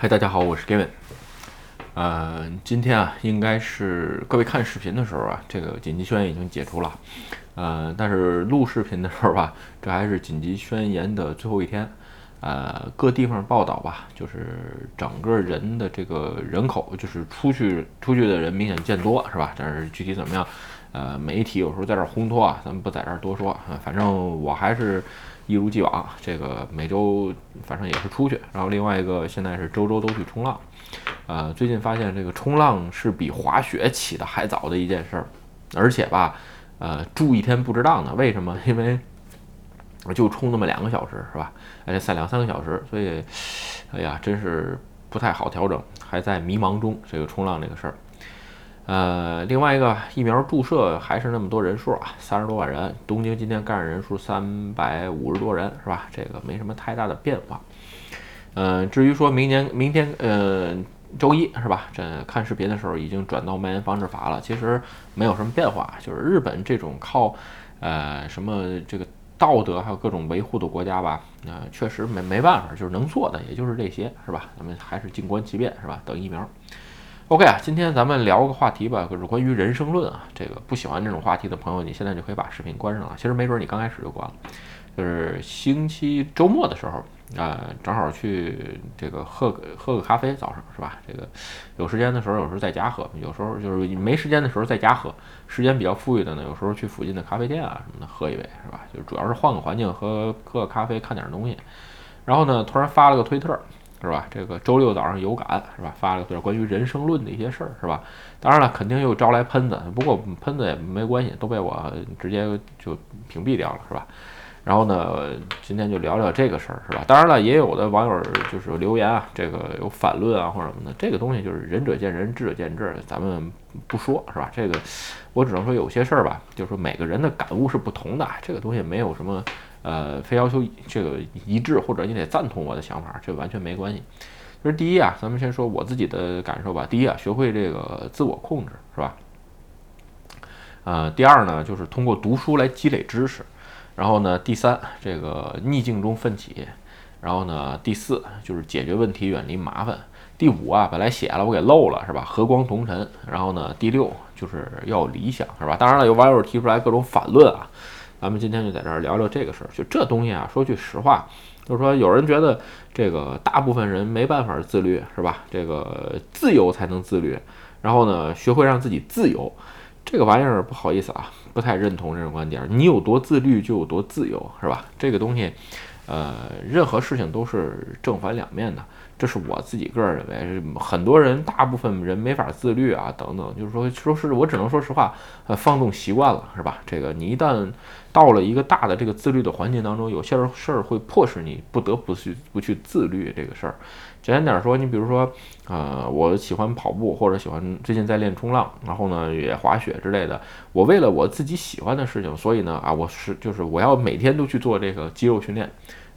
嗨，大家好，我是 Gavin。呃，今天啊，应该是各位看视频的时候啊，这个紧急宣言已经解除了。呃，但是录视频的时候吧，这还是紧急宣言的最后一天。呃，各地方报道吧，就是整个人的这个人口，就是出去出去的人明显见多，是吧？但是具体怎么样，呃，媒体有时候在这儿烘托啊，咱们不在这儿多说啊。反正我还是一如既往，这个每周反正也是出去。然后另外一个现在是周周都去冲浪。呃，最近发现这个冲浪是比滑雪起的还早的一件事儿，而且吧，呃，住一天不值当的。为什么？因为我就冲那么两个小时，是吧？而且赛两三个小时，所以，哎呀，真是不太好调整，还在迷茫中。这个冲浪这个事儿，呃，另外一个疫苗注射还是那么多人数啊，三十多万人。东京今天感染人数三百五十多人，是吧？这个没什么太大的变化。嗯，至于说明年明天，呃，周一是吧？这看视频的时候已经转到蔓延防治法了，其实没有什么变化，就是日本这种靠，呃，什么这个。道德还有各种维护的国家吧，呃，确实没没办法，就是能做的也就是这些，是吧？咱们还是静观其变，是吧？等疫苗。OK 啊，今天咱们聊个话题吧，就是关于人生论啊。这个不喜欢这种话题的朋友，你现在就可以把视频关上了。其实没准你刚开始就关了。就是星期周末的时候。啊，正好去这个喝个喝个咖啡，早上是吧？这个有时间的时候，有时候在家喝；有时候就是没时间的时候在家喝。时间比较富裕的呢，有时候去附近的咖啡店啊什么的喝一杯，是吧？就主要是换个环境，喝喝个咖啡，看点东西。然后呢，突然发了个推特，是吧？这个周六早上有感，是吧？发了个，关于人生论的一些事儿，是吧？当然了，肯定又招来喷子，不过喷子也没关系，都被我直接就屏蔽掉了，是吧？然后呢，今天就聊聊这个事儿，是吧？当然了，也有的网友就是留言啊，这个有反论啊或者什么的，这个东西就是仁者见仁，智者见智，咱们不说，是吧？这个我只能说有些事儿吧，就是说每个人的感悟是不同的，这个东西没有什么呃非要求这个一致或者你得赞同我的想法，这完全没关系。就是第一啊，咱们先说我自己的感受吧。第一啊，学会这个自我控制，是吧？呃，第二呢，就是通过读书来积累知识。然后呢，第三，这个逆境中奋起；然后呢，第四就是解决问题，远离麻烦；第五啊，本来写了我给漏了，是吧？和光同尘。然后呢，第六就是要理想，是吧？当然了，有网友提出来各种反论啊，咱们今天就在这儿聊聊这个事儿。就这东西啊，说句实话，就是说有人觉得这个大部分人没办法自律，是吧？这个自由才能自律，然后呢，学会让自己自由。这个玩意儿不好意思啊，不太认同这种观点。你有多自律就有多自由，是吧？这个东西，呃，任何事情都是正反两面的。这是我自己个人认为，很多人大部分人没法自律啊，等等，就是说，说是我只能说实话，呃，放纵习惯了，是吧？这个你一旦到了一个大的这个自律的环境当中，有些事儿会迫使你不得不去不去自律这个事儿。简单点说，你比如说，呃，我喜欢跑步，或者喜欢最近在练冲浪，然后呢也滑雪之类的。我为了我自己喜欢的事情，所以呢啊，我是就是我要每天都去做这个肌肉训练。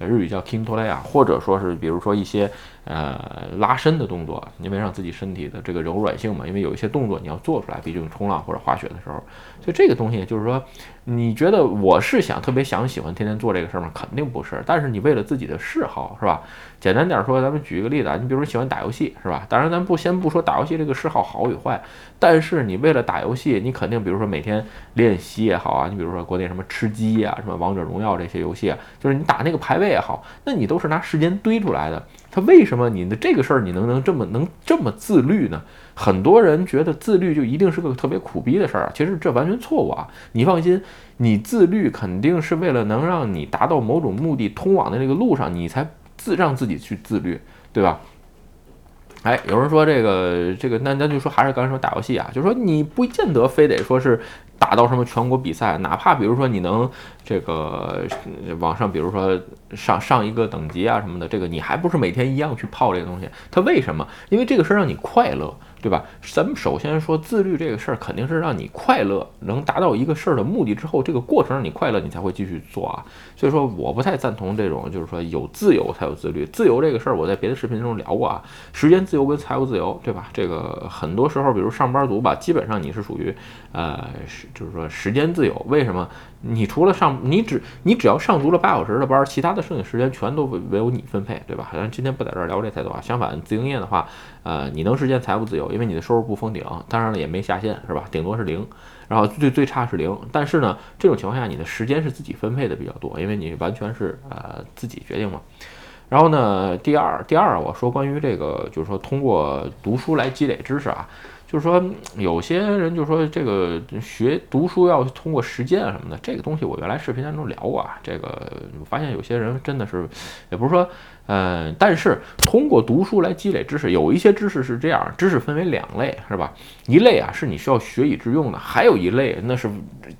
日语叫 kintore 或者说是比如说一些呃拉伸的动作，因为让自己身体的这个柔软性嘛，因为有一些动作你要做出来，毕竟冲浪或者滑雪的时候，所以这个东西就是说，你觉得我是想特别想喜欢天天做这个事儿吗？肯定不是，但是你为了自己的嗜好，是吧？简单点说，咱们举一个例子啊，你比如说喜欢打游戏，是吧？当然咱不先不说打游戏这个嗜好好与坏，但是你为了打游戏，你肯定比如说每天练习也好啊，你比如说国内什么吃鸡呀、什么王者荣耀这些游戏啊，就是你打那个排位也好，那你都是拿时间堆出来的。他为什么你的这个事儿你能能这么能这么自律呢？很多人觉得自律就一定是个特别苦逼的事儿，其实这完全错误啊！你放心，你自律肯定是为了能让你达到某种目的，通往的那个路上，你才。自让自己去自律，对吧？哎，有人说这个这个，那那就说还是刚才说打游戏啊，就是说你不见得非得说是打到什么全国比赛，哪怕比如说你能这个往上，比如说上上一个等级啊什么的，这个你还不是每天一样去泡这个东西？它为什么？因为这个是让你快乐。对吧？咱们首先说自律这个事儿，肯定是让你快乐，能达到一个事儿的目的之后，这个过程让你快乐，你才会继续做啊。所以说，我不太赞同这种，就是说有自由才有自律。自由这个事儿，我在别的视频中聊过啊，时间自由跟财务自由，对吧？这个很多时候，比如上班族吧，基本上你是属于，呃，是就是说时间自由。为什么？你除了上，你只你只要上足了八小时的班，其他的剩下时间全都唯有你分配，对吧？咱今天不在这儿聊这太多啊。相反，自营业的话，呃，你能实现财务自由，因为你的收入不封顶，当然了也没下限，是吧？顶多是零，然后最最差是零。但是呢，这种情况下你的时间是自己分配的比较多，因为你完全是呃自己决定嘛。然后呢，第二第二，我说关于这个，就是说通过读书来积累知识啊。就是说，有些人就说这个学读书要通过实践什么的，这个东西我原来视频当中聊过啊。这个我发现有些人真的是，也不是说。嗯，但是通过读书来积累知识，有一些知识是这样，知识分为两类，是吧？一类啊是你需要学以致用的，还有一类那是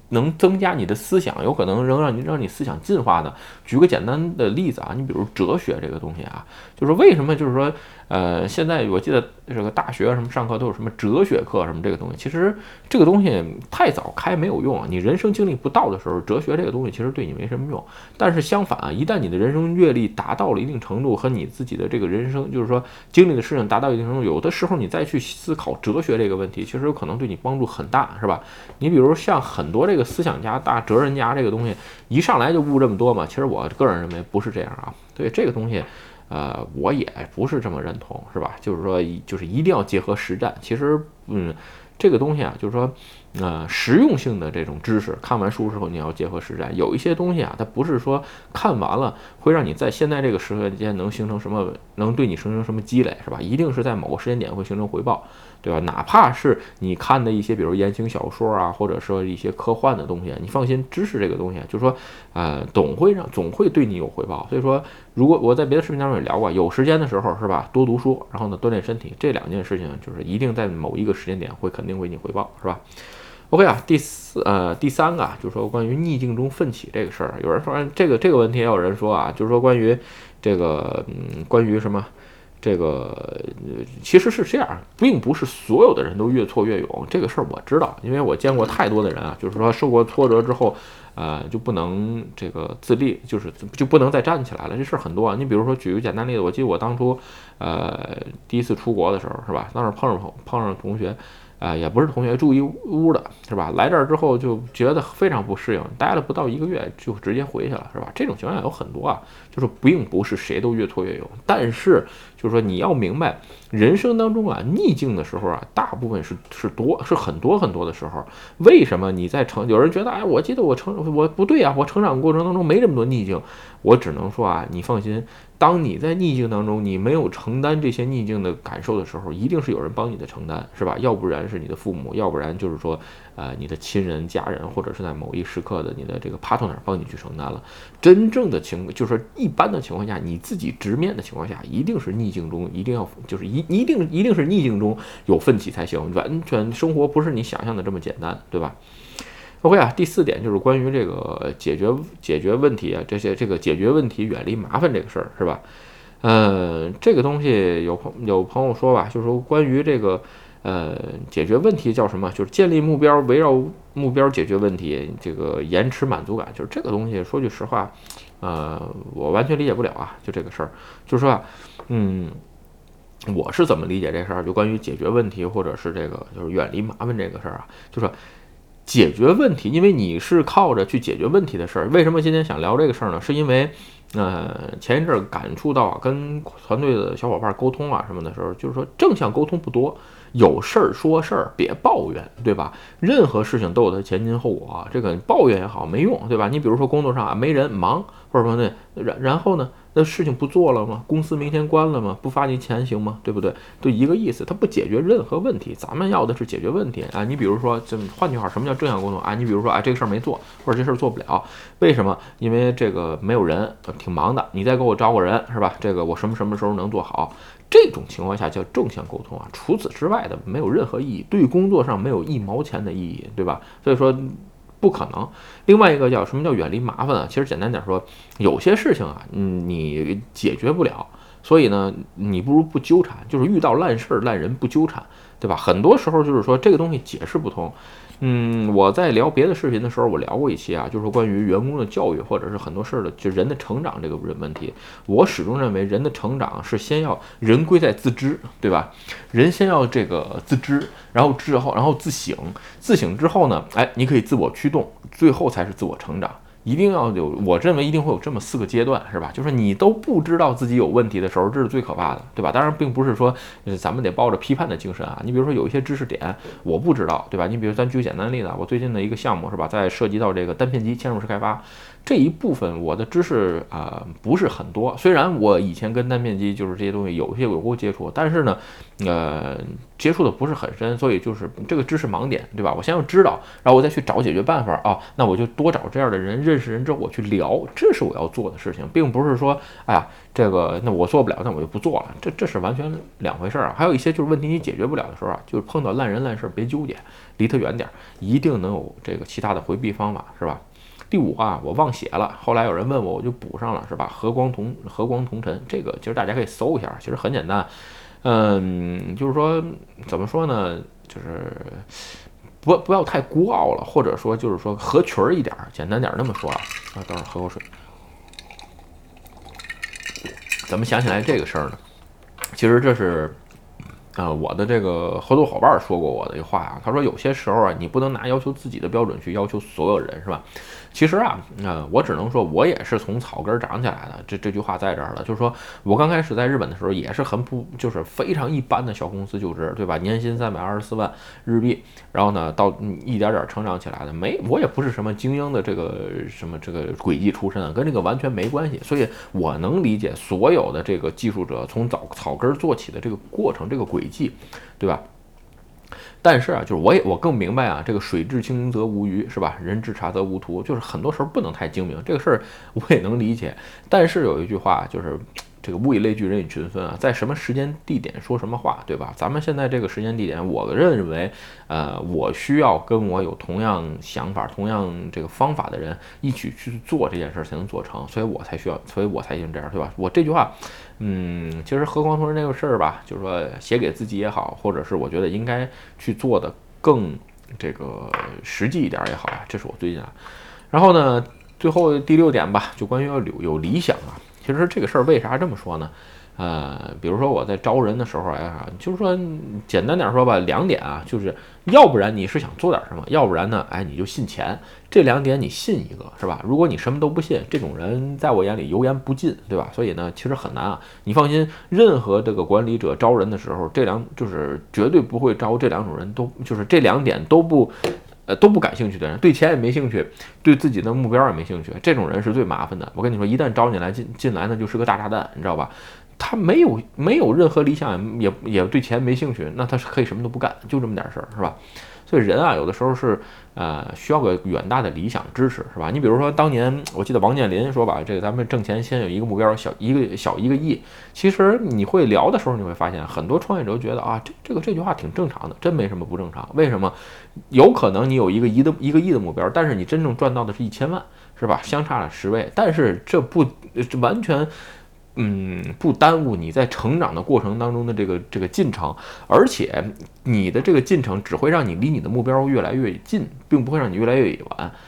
能增加你的思想，有可能能让你让你思想进化的。举个简单的例子啊，你比如哲学这个东西啊，就是为什么就是说，呃，现在我记得这个大学什么上课都有什么哲学课什么这个东西，其实这个东西太早开没有用，你人生经历不到的时候，哲学这个东西其实对你没什么用。但是相反啊，一旦你的人生阅历达到了一定程，程度和你自己的这个人生，就是说经历的事情达到一定程度，有的时候你再去思考哲学这个问题，其实有可能对你帮助很大，是吧？你比如像很多这个思想家、大哲人家这个东西，一上来就悟这么多嘛？其实我个人认为不是这样啊。对这个东西，呃，我也不是这么认同，是吧？就是说，就是一定要结合实战。其实，嗯，这个东西啊，就是说。呃，实用性的这种知识，看完书之后你要结合实战。有一些东西啊，它不是说看完了会让你在现在这个时刻间能形成什么，能对你形成什么积累，是吧？一定是在某个时间点会形成回报。对吧？哪怕是你看的一些，比如言情小说啊，或者说一些科幻的东西，你放心，知识这个东西，就是说，呃，总会让总会对你有回报。所以说，如果我在别的视频当中也聊过，有时间的时候是吧，多读书，然后呢，锻炼身体，这两件事情就是一定在某一个时间点会肯定为你回报，是吧？OK 啊，第四呃第三个啊，就是说关于逆境中奋起这个事儿，有人说这个这个问题也有人说啊，就是说关于这个嗯关于什么？这个呃其实是这样，并不是所有的人都越挫越勇。这个事儿我知道，因为我见过太多的人啊，就是说受过挫折之后，呃，就不能这个自立，就是就不能再站起来了。这事儿很多啊。你比如说举个简单例子，我记得我当初，呃，第一次出国的时候，是吧？当时碰上碰上同学。啊，也不是同学住一屋的，是吧？来这儿之后就觉得非常不适应，待了不到一个月就直接回去了，是吧？这种情况下有很多啊，就是并不是谁都越挫越勇，但是就是说你要明白，人生当中啊，逆境的时候啊，大部分是是多是很多很多的时候。为什么你在成？有人觉得哎，我记得我成我不对啊，我成长过程当中没这么多逆境。我只能说啊，你放心。当你在逆境当中，你没有承担这些逆境的感受的时候，一定是有人帮你的承担，是吧？要不然是你的父母，要不然就是说，呃，你的亲人、家人，或者是在某一时刻的你的这个 partner 帮你去承担了。真正的情，就是一般的情况下，你自己直面的情况下，一定是逆境中，一定要就是一一定一定是逆境中有奋起才行。完全生活不是你想象的这么简单，对吧？OK 啊，第四点就是关于这个解决解决问题啊，这些这个解决问题远离麻烦这个事儿是吧？嗯，这个东西有朋有朋友说吧，就是说关于这个呃解决问题叫什么？就是建立目标，围绕目标解决问题，这个延迟满足感，就是这个东西。说句实话，呃，我完全理解不了啊，就这个事儿，就是说，嗯，我是怎么理解这事儿？就关于解决问题，或者是这个就是远离麻烦这个事儿啊，就是。解决问题，因为你是靠着去解决问题的事儿。为什么今天想聊这个事儿呢？是因为，呃，前一阵儿感触到，跟团队的小伙伴沟通啊什么的时候，就是说正向沟通不多，有事儿说事儿，别抱怨，对吧？任何事情都有它前因后果，这个抱怨也好没用，对吧？你比如说工作上啊没人忙，或者说那，然然后呢？那事情不做了吗？公司明天关了吗？不发你钱行吗？对不对？就一个意思，他不解决任何问题。咱们要的是解决问题啊！你比如说，就换句话，什么叫正向沟通啊？你比如说啊，这个事儿没做，或者这事儿做不了，为什么？因为这个没有人，挺忙的。你再给我招个人，是吧？这个我什么什么时候能做好？这种情况下叫正向沟通啊。除此之外的没有任何意义，对工作上没有一毛钱的意义，对吧？所以说。不可能。另外一个叫什么叫远离麻烦啊？其实简单点说，有些事情啊，嗯，你解决不了，所以呢，你不如不纠缠，就是遇到烂事儿烂人不纠缠，对吧？很多时候就是说这个东西解释不通。嗯，我在聊别的视频的时候，我聊过一期啊，就是关于员工的教育或者是很多事儿的，就人的成长这个人问题。我始终认为人的成长是先要人归在自知，对吧？人先要这个自知，然后之后然后自省，自省之后呢，哎，你可以自我驱动，最后才是自我成长。一定要有，我认为一定会有这么四个阶段，是吧？就是你都不知道自己有问题的时候，这是最可怕的，对吧？当然，并不是说咱们得抱着批判的精神啊。你比如说有一些知识点我不知道，对吧？你比如咱举个简单的例子啊，我最近的一个项目是吧，在涉及到这个单片机嵌入式开发。这一部分我的知识啊不是很多，虽然我以前跟单片机就是这些东西有一些有过接触，但是呢，呃，接触的不是很深，所以就是这个知识盲点，对吧？我先要知道，然后我再去找解决办法啊。那我就多找这样的人，认识人之后我去聊，这是我要做的事情，并不是说，哎呀，这个那我做不了，那我就不做了，这这是完全两回事儿啊。还有一些就是问题你解决不了的时候啊，就是碰到烂人烂事儿别纠结，离他远点儿，一定能有这个其他的回避方法，是吧？第五啊，我忘写了。后来有人问我，我就补上了，是吧？和光同和光同尘，这个其实大家可以搜一下，其实很简单。嗯，就是说怎么说呢？就是不不要太孤傲了，或者说就是说合群儿一点，简单点那么说啊。啊，等会儿喝口水。怎么想起来这个事儿呢？其实这是。啊，我的这个合作伙伴说过我的一话啊，他说有些时候啊，你不能拿要求自己的标准去要求所有人，是吧？其实啊，呃，我只能说，我也是从草根长起来的。这这句话在这儿了，就是说我刚开始在日本的时候，也是很不，就是非常一般的小公司就职，对吧？年薪三百二十四万日币，然后呢，到一点点成长起来的，没，我也不是什么精英的这个什么这个轨迹出身啊，跟这个完全没关系。所以我能理解所有的这个技术者从早草根做起的这个过程，这个轨迹，对吧？但是啊，就是我也我更明白啊，这个水至清则无鱼，是吧？人至察则无徒，就是很多时候不能太精明，这个事儿我也能理解。但是有一句话就是。这个物以类聚，人以群分啊，在什么时间地点说什么话，对吧？咱们现在这个时间地点，我认为，呃，我需要跟我有同样想法、同样这个方法的人一起去做这件事儿，才能做成，所以我才需要，所以我才行这样，对吧？我这句话，嗯，其实何光同仁这个事儿吧，就是说写给自己也好，或者是我觉得应该去做的更这个实际一点也好啊，这是我最近啊。然后呢，最后第六点吧，就关于要有有理想啊。其实这个事儿为啥这么说呢？呃，比如说我在招人的时候呀，就是说简单点说吧，两点啊，就是要不然你是想做点什么，要不然呢，哎，你就信钱。这两点你信一个是吧？如果你什么都不信，这种人在我眼里油盐不进，对吧？所以呢，其实很难啊。你放心，任何这个管理者招人的时候，这两就是绝对不会招这两种人，都就是这两点都不。呃，都不感兴趣的人，对钱也没兴趣，对自己的目标也没兴趣，这种人是最麻烦的。我跟你说，一旦招进来进进来呢，就是个大炸弹，你知道吧？他没有没有任何理想，也也对钱没兴趣，那他是可以什么都不干，就这么点事儿，是吧？所以人啊，有的时候是，呃，需要个远大的理想支持，是吧？你比如说，当年我记得王健林说吧，这个咱们挣钱先有一个目标，小一个小一个亿。其实你会聊的时候，你会发现很多创业者觉得啊，这这个这句话挺正常的，真没什么不正常。为什么？有可能你有一个亿的一个亿的目标，但是你真正赚到的是一千万，是吧？相差了十倍，但是这不完全。嗯，不耽误你在成长的过程当中的这个这个进程，而且你的这个进程只会让你离你的目标越来越近，并不会让你越来越远。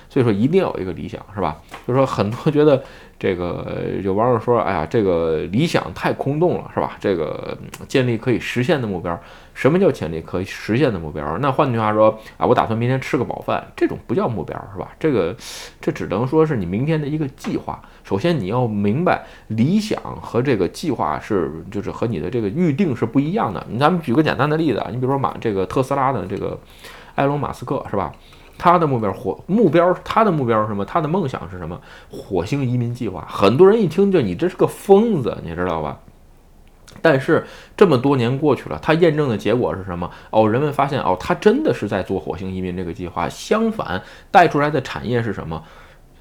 所以说，一定要有一个理想，是吧？就是说，很多觉得。这个有网友说：“哎呀，这个理想太空洞了，是吧？这个建立可以实现的目标，什么叫潜力可以实现的目标？那换句话说啊，我打算明天吃个饱饭，这种不叫目标，是吧？这个 这只能说是你明天的一个计划。首先你要明白，理想和这个计划是就是和你的这个预定是不一样的。咱们举个简单的例子啊，你比如说马这个特斯拉的这个埃隆·马斯克，是吧？”他的目标火目标，他的目标是什么？他的梦想是什么？火星移民计划。很多人一听就你这是个疯子，你知道吧？但是这么多年过去了，他验证的结果是什么？哦，人们发现哦，他真的是在做火星移民这个计划。相反，带出来的产业是什么？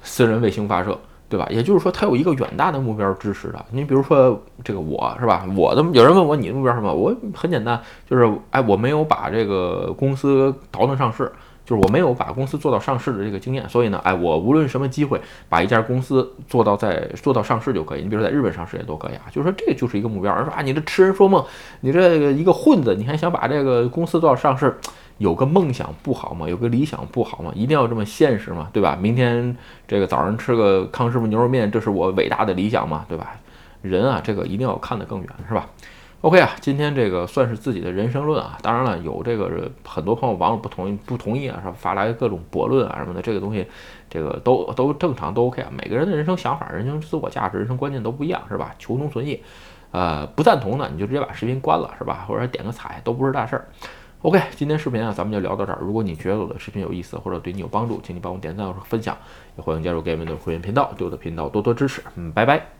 私人卫星发射，对吧？也就是说，他有一个远大的目标支持的。你比如说这个我是吧？我的有人问我你的目标什么？我很简单，就是哎，我没有把这个公司倒腾上市。就是我没有把公司做到上市的这个经验，所以呢，哎，我无论什么机会，把一家公司做到在做到上市就可以。你比如说在日本上市也都可以啊，就是说这就是一个目标。而说啊，你这痴人说梦，你这个一个混子，你还想把这个公司做到上市，有个梦想不好吗？有个理想不好吗？一定要这么现实吗？对吧？明天这个早上吃个康师傅牛肉面，这是我伟大的理想吗？对吧？人啊，这个一定要看得更远，是吧？OK 啊，今天这个算是自己的人生论啊。当然了，有这个很多朋友网友不同意不同意啊，是吧？发来各种驳论啊什么的，这个东西，这个都都正常，都 OK 啊。每个人的人生想法、人生自我价值、人生观念都不一样，是吧？求同存异，呃，不赞同呢，你就直接把视频关了，是吧？或者点个彩，都不是大事儿。OK，今天视频啊，咱们就聊到这儿。如果你觉得我的视频有意思，或者对你有帮助，请你帮我点赞或者分享，也欢迎加入 Game 的会员频道，对我的频道多多支持。嗯，拜拜。